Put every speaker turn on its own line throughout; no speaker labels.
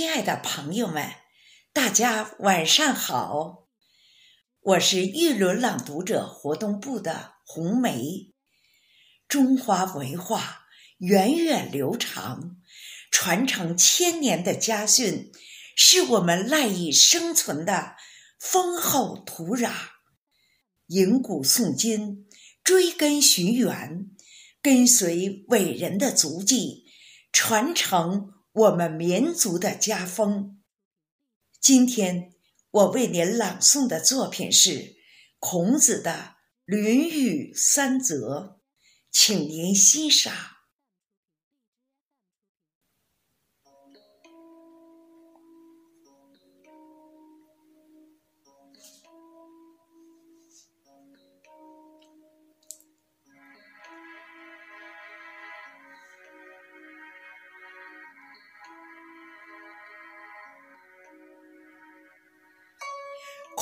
亲爱的朋友们，大家晚上好！我是玉轮朗读者活动部的红梅。中华文化源远流长，传承千年的家训，是我们赖以生存的丰厚土壤。迎古诵今，追根寻源，跟随伟人的足迹，传承。我们民族的家风。今天我为您朗诵的作品是孔子的《论语三则》，请您欣赏。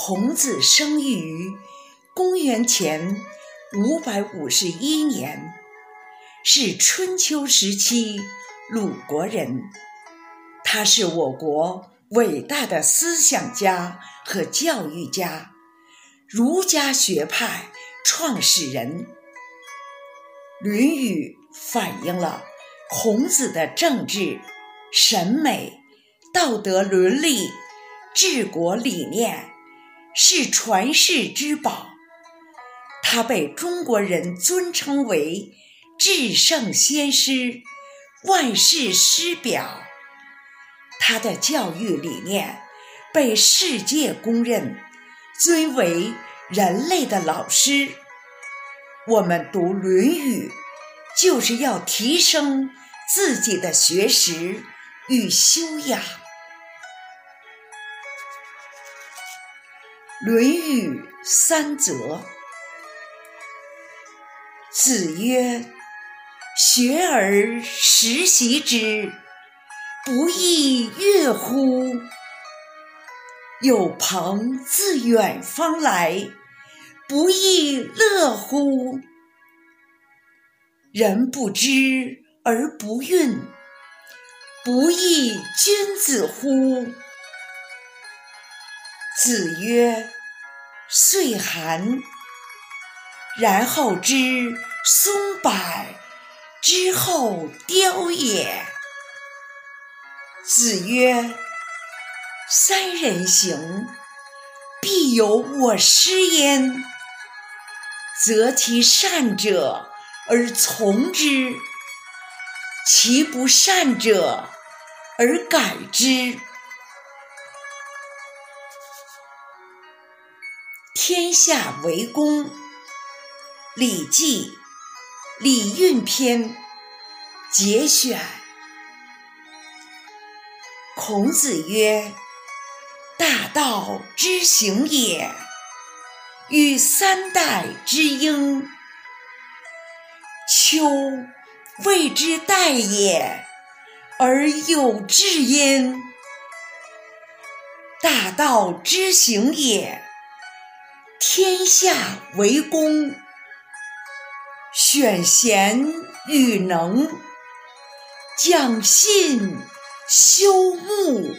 孔子生于公元前五百五十一年，是春秋时期鲁国人。他是我国伟大的思想家和教育家，儒家学派创始人。《论语》反映了孔子的政治、审美、道德伦理、治国理念。是传世之宝，他被中国人尊称为至圣先师、万世师表。他的教育理念被世界公认，尊为人类的老师。我们读《论语》，就是要提升自己的学识与修养。《论语》三则。子曰：“学而时习之，不亦说乎？有朋自远方来，不亦乐乎？人不知而不愠，不亦君子乎？”子曰：“岁寒，然后知松柏之后凋也。”子曰：“三人行，必有我师焉。择其善者而从之，其不善者而改之。”天下为公，《礼记·礼运篇》节选。孔子曰：“大道之行也，与三代之婴。丘谓之代也，而有志焉。大道之行也。”天下为公，选贤与能，讲信修睦。